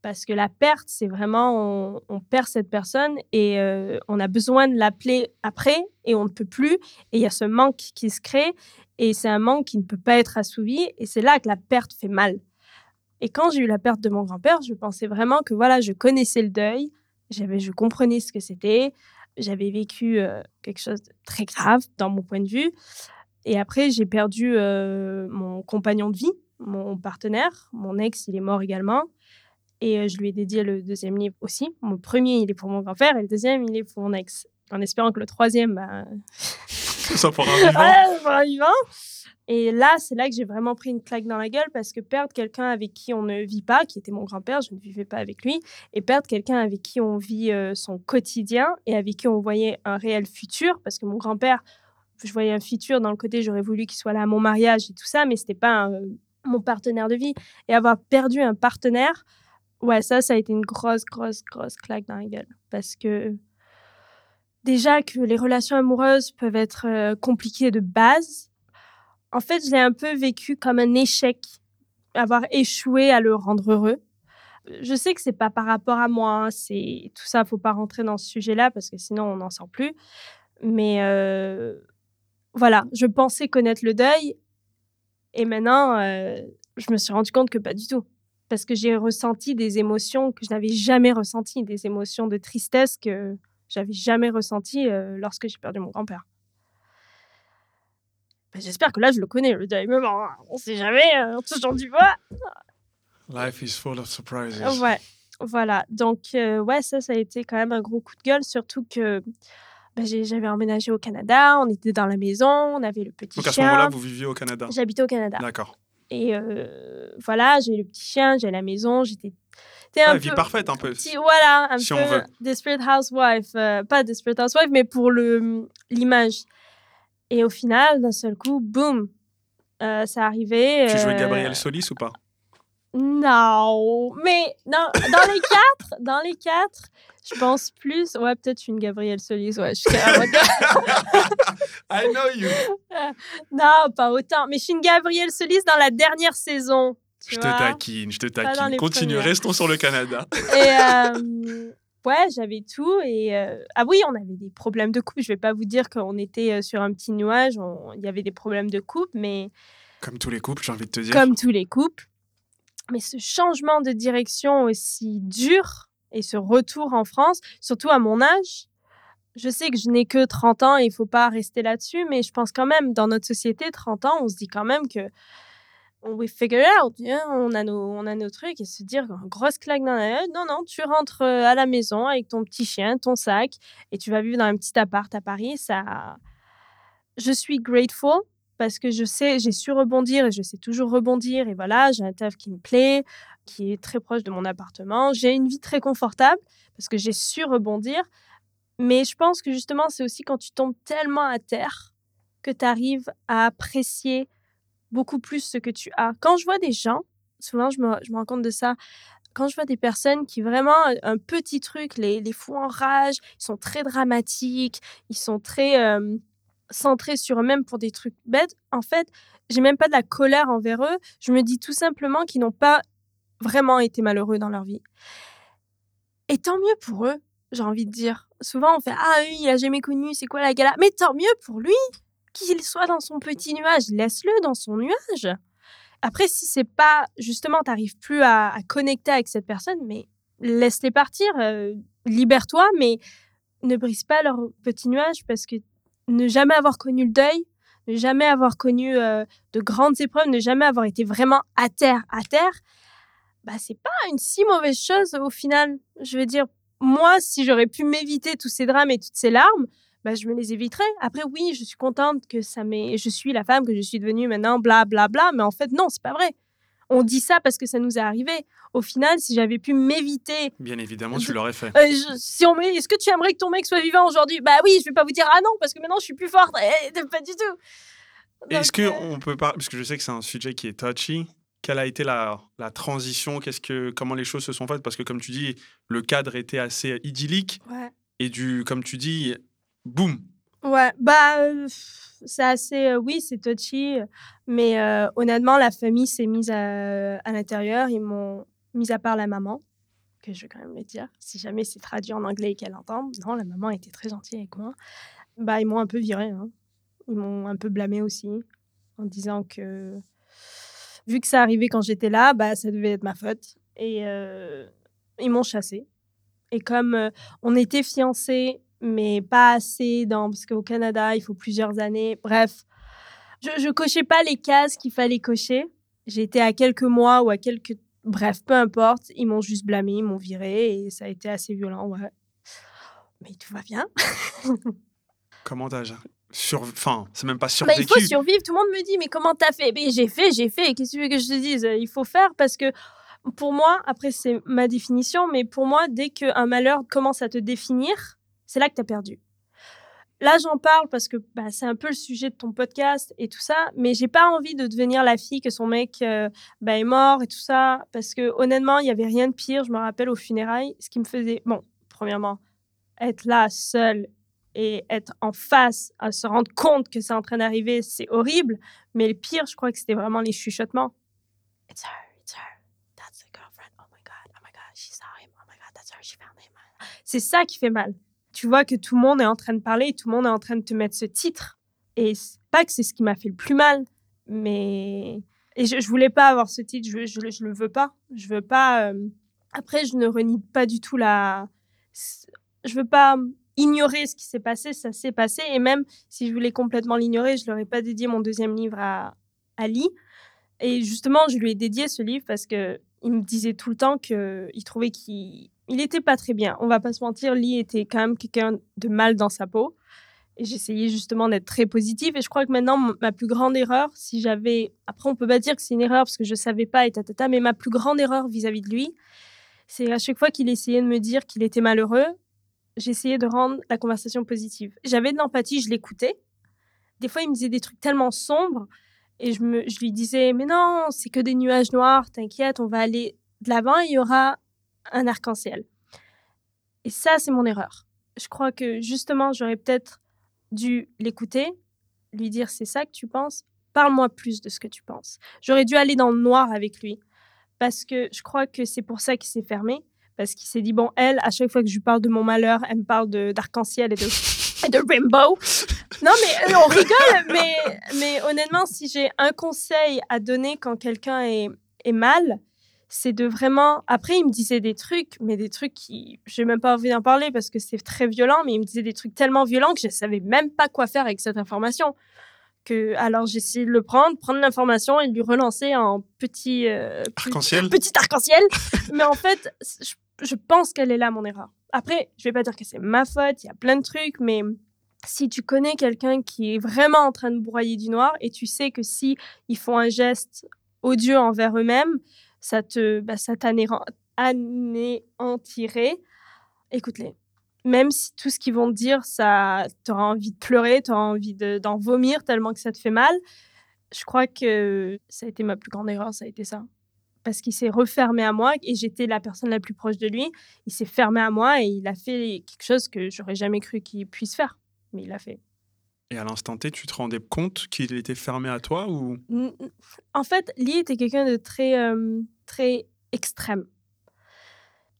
parce que la perte, c'est vraiment on, perd cette personne et euh, on a besoin de l'appeler après et on ne peut plus. Et il y a ce manque qui se crée et c'est un manque qui ne peut pas être assouvi. Et c'est là que la perte fait mal. Et quand j'ai eu la perte de mon grand-père, je pensais vraiment que voilà, je connaissais le deuil, j'avais, je comprenais ce que c'était j'avais vécu quelque chose de très grave dans mon point de vue. Et après, j'ai perdu mon compagnon de vie, mon partenaire. Mon ex, il est mort également. Et je lui ai dédié le deuxième livre aussi. Mon premier, il est pour mon grand-père et le deuxième, il est pour mon ex. En espérant que le troisième, bah... ça pour un vivant. pour un vivant. Et là, c'est là que j'ai vraiment pris une claque dans la gueule parce que perdre quelqu'un avec qui on ne vit pas, qui était mon grand-père, je ne vivais pas avec lui, et perdre quelqu'un avec qui on vit euh, son quotidien et avec qui on voyait un réel futur, parce que mon grand-père, je voyais un futur dans le côté, j'aurais voulu qu'il soit là à mon mariage et tout ça, mais c'était pas mon partenaire de vie. Et avoir perdu un partenaire, ouais, ça, ça a été une grosse, grosse, grosse claque dans la gueule. Parce que déjà que les relations amoureuses peuvent être euh, compliquées de base, en fait, je l'ai un peu vécu comme un échec, avoir échoué à le rendre heureux. Je sais que c'est pas par rapport à moi, hein, c'est tout ça, faut pas rentrer dans ce sujet-là parce que sinon on n'en sort plus. Mais euh, voilà, je pensais connaître le deuil et maintenant euh, je me suis rendu compte que pas du tout, parce que j'ai ressenti des émotions que je n'avais jamais ressenties, des émotions de tristesse que j'avais jamais ressenties euh, lorsque j'ai perdu mon grand-père. Ben, j'espère que là, je le connais, le deuil. Mais bon, on sait jamais, euh, on touche du bois. Life is full of surprises. Ouais, voilà. Donc, euh, ouais, ça, ça a été quand même un gros coup de gueule, surtout que ben, j'avais emménagé au Canada, on était dans la maison, on avait le petit chien. Donc, à ce moment-là, vous viviez au Canada J'habitais au Canada. D'accord. Et euh, voilà, j'ai le petit chien, j'ai la maison, j'étais un ah, vie parfaite un peu. voilà, un si peu on veut. Desperate Housewife. pas Desperate Housewife, mais pour l'image. Et au final, d'un seul coup, boum, euh, ça arrivait. Tu jouais euh, Gabriel Solis ou pas? Non, mais dans les quatre, dans les quatre, je pense plus. Ouais, peut-être une Gabrielle Solis. Ouais, je suis I know you. non, pas autant. Mais je suis une Gabrielle Solis dans la dernière saison. Je te taquine, je te taquine. Continue, restons sur le Canada. Et, euh, Ouais, j'avais tout. Et euh, ah oui, on avait des problèmes de couple. Je vais pas vous dire qu'on était sur un petit nuage. Il y avait des problèmes de couple, mais comme tous les couples, j'ai envie de te dire. Comme tous les couples. Mais ce changement de direction aussi dur et ce retour en France, surtout à mon âge, je sais que je n'ai que 30 ans et il faut pas rester là-dessus, mais je pense quand même, dans notre société, 30 ans, on se dit quand même que we figure out, on, a nos, on a nos trucs et se dire grosse claque dans la Non, non, tu rentres euh, à la maison avec ton petit chien, ton sac et tu vas vivre dans un petit appart à Paris. Ça, je suis grateful parce que je sais, j'ai su rebondir et je sais toujours rebondir. Et voilà, j'ai un taf qui me plaît, qui est très proche de mon appartement. J'ai une vie très confortable parce que j'ai su rebondir. Mais je pense que justement, c'est aussi quand tu tombes tellement à terre que tu arrives à apprécier beaucoup plus ce que tu as. Quand je vois des gens, souvent je me, je me rends compte de ça, quand je vois des personnes qui vraiment, un petit truc, les, les fous en rage, ils sont très dramatiques, ils sont très centrés sur eux-mêmes pour des trucs bêtes, en fait, j'ai même pas de la colère envers eux. Je me dis tout simplement qu'ils n'ont pas vraiment été malheureux dans leur vie. Et tant mieux pour eux, j'ai envie de dire. Souvent, on fait Ah oui, il a jamais connu, c'est quoi la galère Mais tant mieux pour lui qu'il soit dans son petit nuage, laisse-le dans son nuage. Après, si c'est pas justement, t'arrives plus à, connecter avec cette personne, mais laisse-les partir, euh, libère-toi, mais ne brise pas leur petit nuage parce que ne jamais avoir connu le deuil, ne jamais avoir connu euh, de grandes épreuves, ne jamais avoir été vraiment à terre, à terre, bah c'est pas une si mauvaise chose au final. Je veux dire, moi, si j'aurais pu m'éviter tous ces drames et toutes ces larmes, bah, je me les éviterai. Après, oui, je suis contente que ça m'est. Je suis la femme que je suis devenue maintenant, bla, bla, bla. Mais en fait, non, c'est pas vrai. On dit ça parce que ça nous est arrivé. Au final, si j'avais pu m'éviter. Bien évidemment, tu l'aurais fait. Euh, je- si on est-ce que tu aimerais que ton mec soit vivant aujourd'hui? Bah oui, je vais pas vous dire ah non, parce que maintenant je suis plus forte. Eh, pas du tout. Est-ce que euh, on peut pas, parce que je sais que c'est un sujet qui est touchy, quelle a été la, la transition? Qu'est-ce que, comment les choses se sont faites? Parce que comme tu dis, le cadre était assez idyllique Ouais. et du, comme tu dis, boum. Ouais, bah, euh, c'est assez. euh, oui, c'est touchy, mais euh, honnêtement, la famille s'est mise à, l'intérieur. Ils m'ont, mis à part la maman, que je vais quand même le dire, si jamais c'est traduit en anglais et qu'elle entend. Non, la maman était très gentille avec moi. Bah, ils m'ont un peu viré. hein. Ils m'ont un peu blâmé aussi, en disant que, vu que ça arrivait quand j'étais là, bah, ça devait être ma faute. Et ils m'ont chassée. Et comme on était fiancés, mais pas assez dans parce qu'au Canada, il faut plusieurs années. Bref, je, je cochais pas les cases qu'il fallait cocher. J'étais à quelques mois ou à quelques bref, peu importe, ils m'ont juste blâmé, ils m'ont viré et ça a été assez violent, ouais. Mais tout va bien. Comment t'as sur, enfin, c'est même pas Bah, il survécu. faut survivre. Tout le monde me dit, mais comment t'as fait? Mais j'ai fait, j'ai fait. Qu'est-ce que tu veux que je te dise? Il faut faire parce que pour moi, après c'est ma définition, mais pour moi, dès qu'un malheur commence à te définir, c'est là que t'as perdu. Là, j'en parle parce que bah, c'est un peu le sujet de ton podcast et tout ça, mais j'ai pas envie de devenir la fille que son mec euh, bah, est mort et tout ça, parce que honnêtement, il y avait rien de pire. Je me rappelle aux funérailles, ce qui me faisait, bon, premièrement, être là seule et être en face, à se rendre compte que c'est en train d'arriver, c'est horrible. Mais le pire, je crois que c'était vraiment les chuchotements. It's her. Oh my god, oh my god. Oh my god. C'est ça qui fait mal. Tu vois que tout le monde est en train de parler, tout le monde est en train de te mettre ce titre. Et pas que c'est ce qui m'a fait le plus mal, mais et je, je voulais pas avoir ce titre, je, je, je le veux pas. Je veux pas. euh, Après, je ne renie pas du tout la. Je veux pas ignorer ce qui s'est passé, ça s'est passé. Et même si je voulais complètement l'ignorer, je n'aurais pas dédié mon deuxième livre à, Lee. Et justement, je lui ai dédié ce livre parce que il me disait tout le temps qu'il trouvait qu'il il était pas très bien. On va pas se mentir, Lee était quand même quelqu'un de mal dans sa peau. Et j'essayais justement d'être très positive. Et je crois que maintenant, ma plus grande erreur, si j'avais... Après, on peut pas dire que c'est une erreur parce que je savais pas et tatata, mais ma plus grande erreur vis-à-vis de lui, c'est à chaque fois qu'il essayait de me dire qu'il était malheureux, j'essayais de rendre la conversation positive. J'avais de l'empathie, je l'écoutais. Des fois, il me disait des trucs tellement sombres et je, me, je lui disais, mais non, c'est que des nuages noirs, t'inquiète, on va aller de l'avant, il y aura un arc-en-ciel. Et ça, c'est mon erreur. Je crois que justement, j'aurais peut-être dû l'écouter, lui dire, c'est ça que tu penses, parle-moi plus de ce que tu penses. J'aurais dû aller dans le noir avec lui parce que je crois que c'est pour ça qu'il s'est fermé parce qu'il s'est dit bon elle à chaque fois que je lui parle de mon malheur elle me parle d'arc-en-ciel et de et de rainbow non mais euh, on rigole mais mais honnêtement si j'ai un conseil à donner quand quelqu'un est est mal c'est de vraiment après il me disait des trucs mais des trucs qui j'ai même pas envie d'en parler parce que c'est très violent mais il me disait des trucs tellement violents que je savais même pas quoi faire avec cette information que alors j'ai essayé de le prendre prendre l'information et de lui relancer en petit euh, Arc-en-ciel petit arc-en-ciel. Mais en fait, je, je pense qu'elle est là, mon erreur. Après, je vais pas dire que c'est ma faute, il y a plein de trucs, mais si tu connais quelqu'un qui est vraiment en train de broyer du noir et tu sais que si ils font un geste odieux envers eux-mêmes, ça te, bah, ça t'anéran- anéantirait, écoute-les. Même si tout ce qu'ils vont te dire, ça t'aura envie de pleurer, t'auras envie de- d'en vomir tellement que ça te fait mal. Je crois que ça a été ma plus grande erreur, ça a été ça parce qu'il s'est refermé à moi et j'étais la personne la plus proche de lui. Il s'est fermé à moi et il a fait quelque chose que j'aurais jamais cru qu'il puisse faire. Mais il l'a fait. Et à l'instant T, tu te rendais compte qu'il était fermé à toi ou? En fait, Lee était quelqu'un de très, euh, très extrême.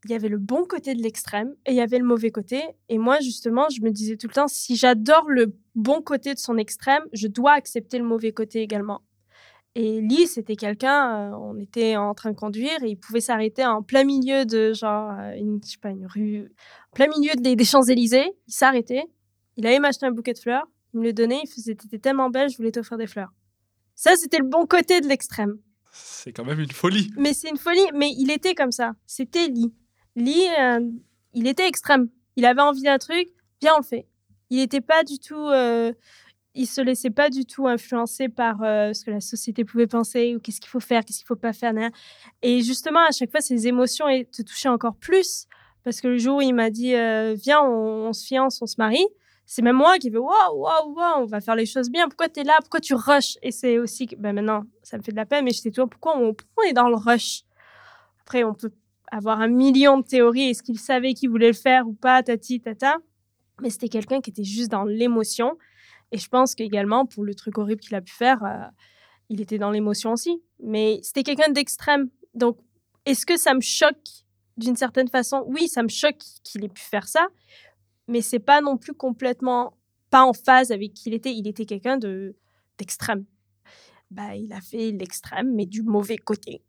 Il y avait le bon côté de l'extrême et il y avait le mauvais côté. Et moi, justement, je me disais tout le temps, si j'adore le bon côté de son extrême, je dois accepter le mauvais côté également. Et Lee, c'était quelqu'un, euh, on était en train de conduire et il pouvait s'arrêter en plein milieu de, genre, euh, une, je sais pas, une rue, en plein milieu des, des Champs-Élysées. Il s'arrêtait, il allait m'acheter un bouquet de fleurs, il me le donnait, il faisait, t'étais tellement belle, je voulais t'offrir des fleurs. Ça, c'était le bon côté de l'extrême. c'est quand même une folie Mais c'est une folie, mais il était comme ça. C'était Lee. Lee, euh, il était extrême. Il avait envie d'un truc, bien on le fait. il n'était pas du tout. euh, il se laissait pas du tout influencer par euh, ce que la société pouvait penser ou qu'est-ce qu'il faut faire, qu'est-ce qu'il faut pas faire. nan. Et justement, à chaque fois, ses émotions te touchaient encore plus. Parce que le jour où il m'a dit Viens, on, on se fiance, on se marie, c'est même moi qui vais Waouh, waouh, waouh, on va faire les choses bien. Pourquoi tu es là? Pourquoi tu rushes? Et c'est aussi que ben maintenant, ça me fait de la peine, mais j'étais toujours Pourquoi on, on est dans le rush Après, on peut avoir un million de théories. Est-ce qu'il savait qu'il voulait le faire ou pas Tati, tata. Mais c'était quelqu'un qui était juste dans l'émotion. Et je pense qu'également, pour le truc horrible qu'il a pu faire, euh, il était dans l'émotion aussi. Mais c'était quelqu'un d'extrême. Donc, est-ce que ça me choque d'une certaine façon? Oui, ça me choque qu'il ait pu faire ça. Mais c'est pas non plus complètement pas en phase avec qui il était. Il était quelqu'un de d'extrême. Bah, il a fait l'extrême, mais du mauvais côté.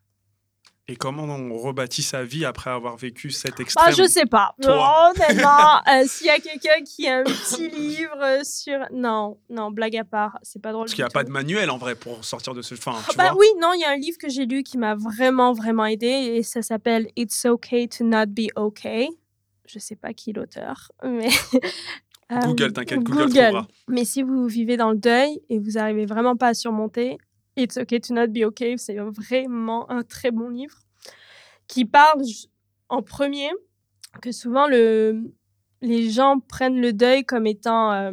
Et comment on rebâtit sa vie après avoir vécu cet Ah, extrême je sais pas. Toi. Honnêtement, euh, s'il y a quelqu'un qui a un petit livre sur. Non, non, blague à part, c'est pas drôle. Parce qu'il n'y a pas de manuel en vrai pour sortir de ce. Enfin, tu Bah vois. oui, non, il y a un livre que j'ai lu qui m'a vraiment, vraiment aidé et ça s'appelle It's okay to not be okay. Je sais pas qui est l'auteur, mais. euh, Google, t'inquiète, Google trouvera. Mais si vous vivez dans le deuil et vous arrivez vraiment pas à surmonter, It's okay to not be okay, c'est vraiment un très bon livre qui parle en premier que souvent le, les gens prennent le deuil comme étant euh,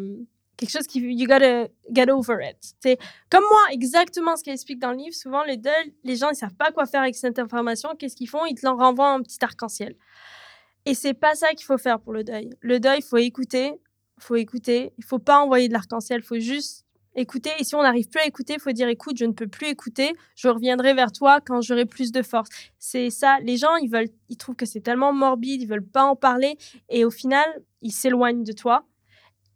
quelque chose qui you gotta get over it. C'est comme moi, exactement ce qu'elle explique dans le livre. Souvent, le deuil, les gens ils savent pas quoi faire avec cette information. Qu'est-ce qu'ils font? Ils te l'en renvoient en petit arc-en-ciel. Et c'est pas ça qu'il faut faire pour le deuil. Le deuil, il faut écouter, faut écouter. Il faut pas envoyer de l'arc-en-ciel. Il faut juste écouter. Et si on n'arrive plus à écouter, il faut dire écoute, je ne peux plus écouter. Je reviendrai vers toi quand j'aurai plus de force. C'est ça. Les gens, ils veulent, trouvent que c'est tellement morbide, ils veulent pas en parler. Et au final, ils s'éloignent de toi.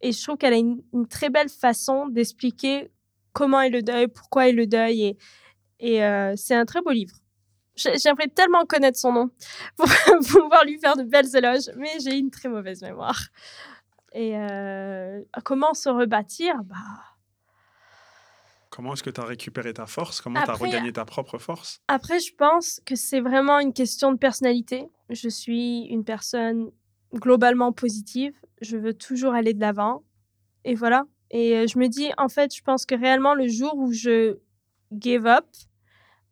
Et je trouve qu'elle a une, très belle façon d'expliquer comment est le deuil, pourquoi est le deuil. Et, et euh, c'est un très beau livre. J'ai- J'aimerais tellement connaître son nom pour pouvoir lui faire de belles éloges, mais j'ai une très mauvaise mémoire. Et euh, comment se rebâtir? Bah, Comment est-ce que tu as récupéré ta force? Comment tu as regagné ta propre force? Après, je pense que c'est vraiment une question de personnalité. Je suis une personne globalement positive. Je veux toujours aller de l'avant. Et voilà. Et euh, je me dis, en fait, je pense que réellement, le jour où je give up,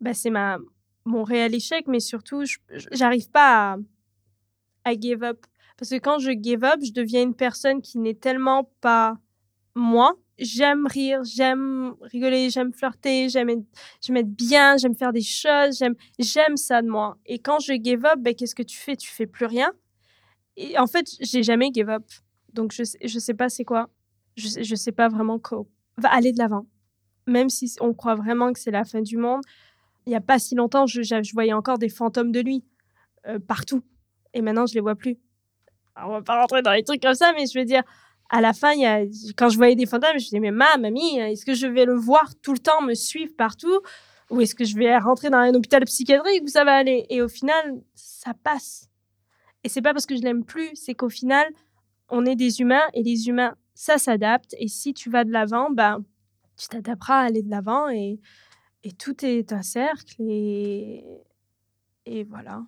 bah, c'est ma, mon réel échec, mais surtout, j'arrive pas à, à give up. Parce que quand je give up, je deviens une personne qui n'est tellement pas moi. J'aime rire, j'aime rigoler, j'aime flirter, j'aime être bien, j'aime faire des choses, j'aime ça de moi. Et quand je give up, ben, qu'est-ce que tu fais? Tu fais plus rien. Et en fait, j'ai jamais give up. Donc je je sais pas c'est quoi. Je je sais pas vraiment quoi. Va aller de l'avant. Même si on croit vraiment que c'est la fin du monde. Il y a pas si longtemps, je, voyais encore des fantômes de lui euh, partout. Et maintenant, je les vois plus. Alors, on va pas rentrer dans les trucs comme ça, mais je veux dire, à la fin, quand je voyais des fantômes, je me disais, mais ma, mamie, est-ce que je vais le voir tout le temps, me suivre partout Ou est-ce que je vais rentrer dans un hôpital psychiatrique où ça va aller? Et au final, ça passe. Et c'est pas parce que je l'aime plus, c'est qu'au final, on est des humains et les humains, ça s'adapte. Et si tu vas de l'avant, ben, tu t'adapteras à aller de l'avant et, et tout est un cercle. Et, et voilà.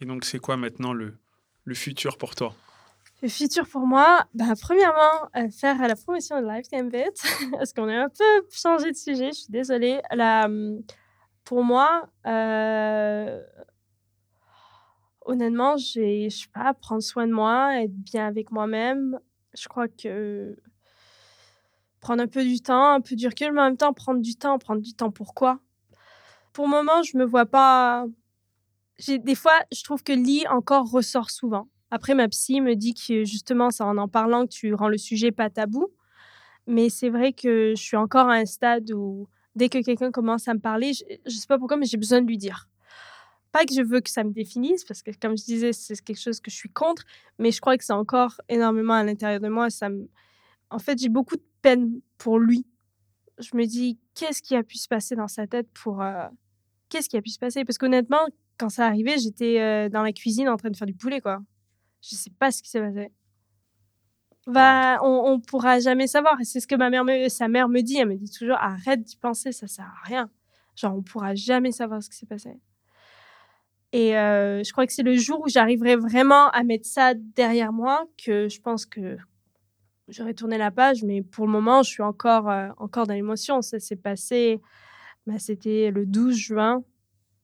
Et donc, c'est quoi maintenant le, le futur pour toi? Le futur pour moi, bah, premièrement, euh, faire la promotion de Lifetime Bit, parce qu'on a un peu changé de sujet, je suis désolée. La, pour moi, euh, honnêtement, j'ai, je sais pas, prendre soin de moi, être bien avec moi-même. Je crois que prendre un peu du temps, un peu du recul, mais en même temps, prendre du temps, prendre du temps pourquoi Pour le moment, je me vois pas. J'ai, des fois, je trouve que lit encore ressort souvent. Après, ma psy me dit que justement, c'est en en parlant que tu rends le sujet pas tabou. Mais c'est vrai que je suis encore à un stade où dès que quelqu'un commence à me parler, je, je sais pas pourquoi, mais j'ai besoin de lui dire. Pas que je veux que ça me définisse, parce que comme je disais, c'est quelque chose que je suis contre, mais je crois que c'est encore énormément à l'intérieur de moi. Ça me... En fait, j'ai beaucoup de peine pour lui. Je me dis, qu'est-ce qui a pu se passer dans sa tête pour... euh, Qu'est-ce qui a pu se passer? Parce qu'honnêtement, quand ça arrivait, j'étais euh, dans la cuisine en train de faire du poulet, quoi. Je sais pas ce qui s'est passé. Bah, on, on pourra jamais savoir. C'est ce que ma mère me, sa mère me dit. Elle me dit toujours arrête d'y penser, ça sert à rien. Genre, on pourra jamais savoir ce qui s'est passé. Et euh, je crois que c'est le jour où j'arriverai vraiment à mettre ça derrière moi que je pense que j'aurais tourné la page, mais pour le moment, je suis encore, euh, encore dans l'émotion. Ça s'est passé, bah, c'était le 12 juin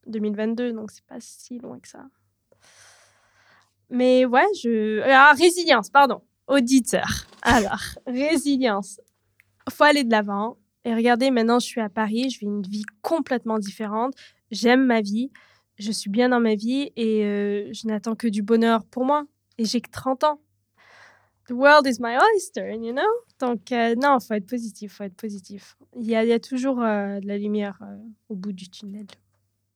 2022, donc c'est pas si loin que ça. Mais ouais, je. Ah, résilience, pardon. Auditeur. Alors, résilience. Faut aller de l'avant. Et regardez, maintenant, je suis à Paris, je vis une vie complètement différente. J'aime ma vie, je suis bien dans ma vie et euh, je n'attends que du bonheur pour moi. Et j'ai que 30 ans. The world is my oyster, you know? Donc, euh, non, faut être positif, faut être positif. Il y a, il y a toujours euh, de la lumière euh, au bout du tunnel.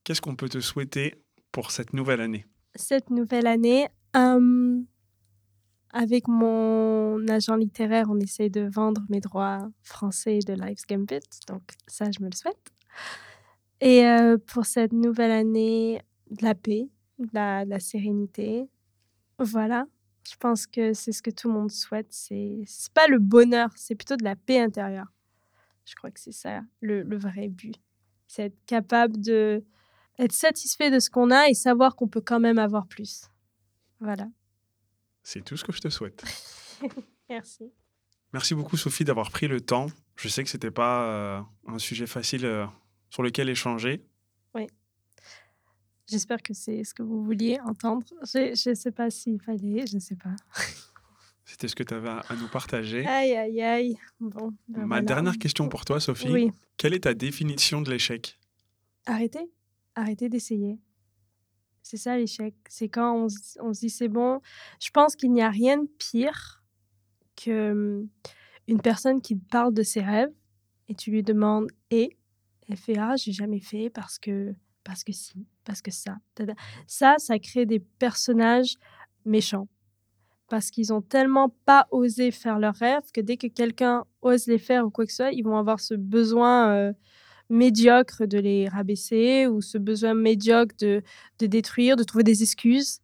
Qu'est-ce qu'on peut te souhaiter pour cette nouvelle année? Cette nouvelle année, euh, avec mon agent littéraire, on essaie de vendre mes droits français de Life's Gambit. Donc, ça, je me le souhaite. Et pour cette nouvelle année, de la paix, de la, de la sérénité. Voilà. Je pense que c'est ce que tout le monde souhaite. C'est pas le bonheur, c'est plutôt de la paix intérieure. Je crois que c'est ça le, le vrai but. C'est être capable de être satisfait de ce qu'on a et savoir qu'on peut quand même avoir plus. Voilà. C'est tout ce que je te souhaite. Merci. Merci beaucoup Sophie d'avoir pris le temps. Je sais que c'était pas euh, un sujet facile euh, sur lequel échanger. J'espère que c'est ce que vous vouliez entendre. Je ne sais pas s'il fallait, je ne sais pas. C'était ce que tu avais à nous partager. Aïe, aïe, aïe. Bon, ben Ma voilà. dernière question pour toi Sophie. Oui, Quelle est ta définition de l'échec? Arrêtez. Arrêtez d'essayer. C'est ça l'échec. C'est quand on, se- on se dit c'est bon. Je pense qu'il n'y a rien de pire que hum, une personne qui te parle de ses rêves et tu lui demandes et? Elle fait ah j'ai jamais fait parce que parce que si parce que ça ça ça crée des personnages méchants parce qu'ils ont tellement pas osé faire leurs rêves que dès que quelqu'un ose les faire ou quoi que ce soit ils vont avoir ce besoin euh, médiocre de les rabaisser ou ce besoin médiocre de, de détruire, de trouver des excuses.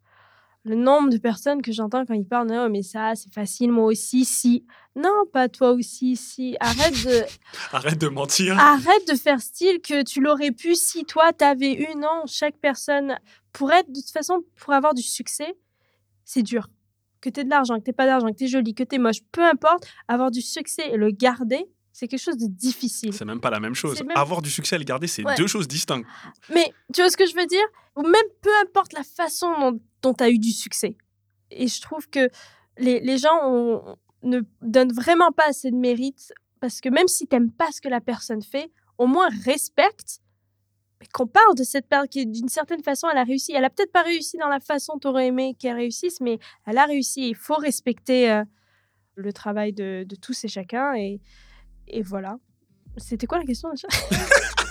Le nombre de personnes que j'entends quand ils parlent, non, mais ça, c'est facile, moi aussi, si. Non, pas toi aussi, si. Arrête de, Arrête de mentir. arrête de faire style que tu l'aurais pu si toi, t'avais eu. Non, chaque personne, pour être, de toute façon, pour avoir du succès, c'est dur. Que t'aies de l'argent, que t'aies pas d'argent, que t'es jolie, que t'es moche, peu importe, avoir du succès et le garder, c'est quelque chose de difficile. C'est même pas la même chose. Même- Avoir du succès et le garder, c'est Ouais. deux choses distinctes. Mais tu vois ce que je veux dire? Ou même peu importe la façon dont, dont tu as eu du succès. Et je trouve que les, les gens ont- ne donnent vraiment pas assez de mérite parce que même si tu n'aimes pas ce que la personne fait, au moins respecte qu'on parle de cette personne qui, d'une certaine façon, elle a réussi. Elle a peut-être pas réussi dans la façon tu aurais aimé qu'elle réussisse, mais elle a réussi. Il faut respecter euh, le travail de, tous et chacun. Et, et voilà. C'était quoi la question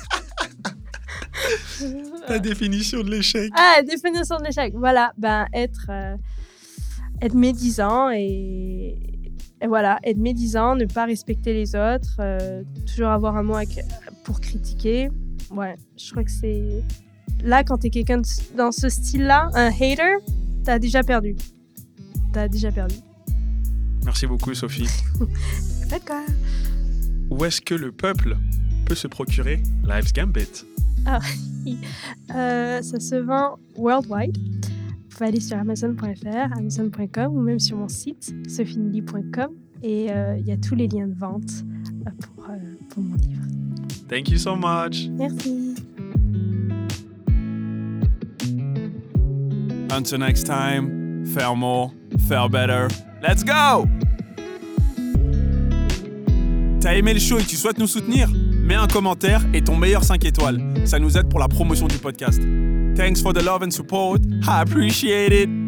Ta définition de l'échec. Ah, définition de l'échec. Voilà, ben être, euh, être médisant et, et voilà, être médisant, ne pas respecter les autres, euh, toujours avoir un mot pour critiquer. Ouais, je crois que c'est là quand t'es quelqu'un dans ce style-là, un hater, t'as déjà perdu. T'as déjà perdu. Merci beaucoup Sophie. Quoi Où est-ce que le peuple peut se procurer Life's Gambit? Euh, ça se vend worldwide. Vous pouvez aller sur amazon.fr, amazon.com ou même sur mon site sophienly.com et euh, il y a tous les liens de vente euh, pour, euh, pour mon livre. Thank you so much. Merci. Until next time, faire more, faire better. Let's go! T'as aimé le show et tu souhaites nous soutenir? Mets un commentaire et ton meilleur 5 étoiles. Ça nous aide pour la promotion du podcast. Thanks for the love and support. I appreciate it.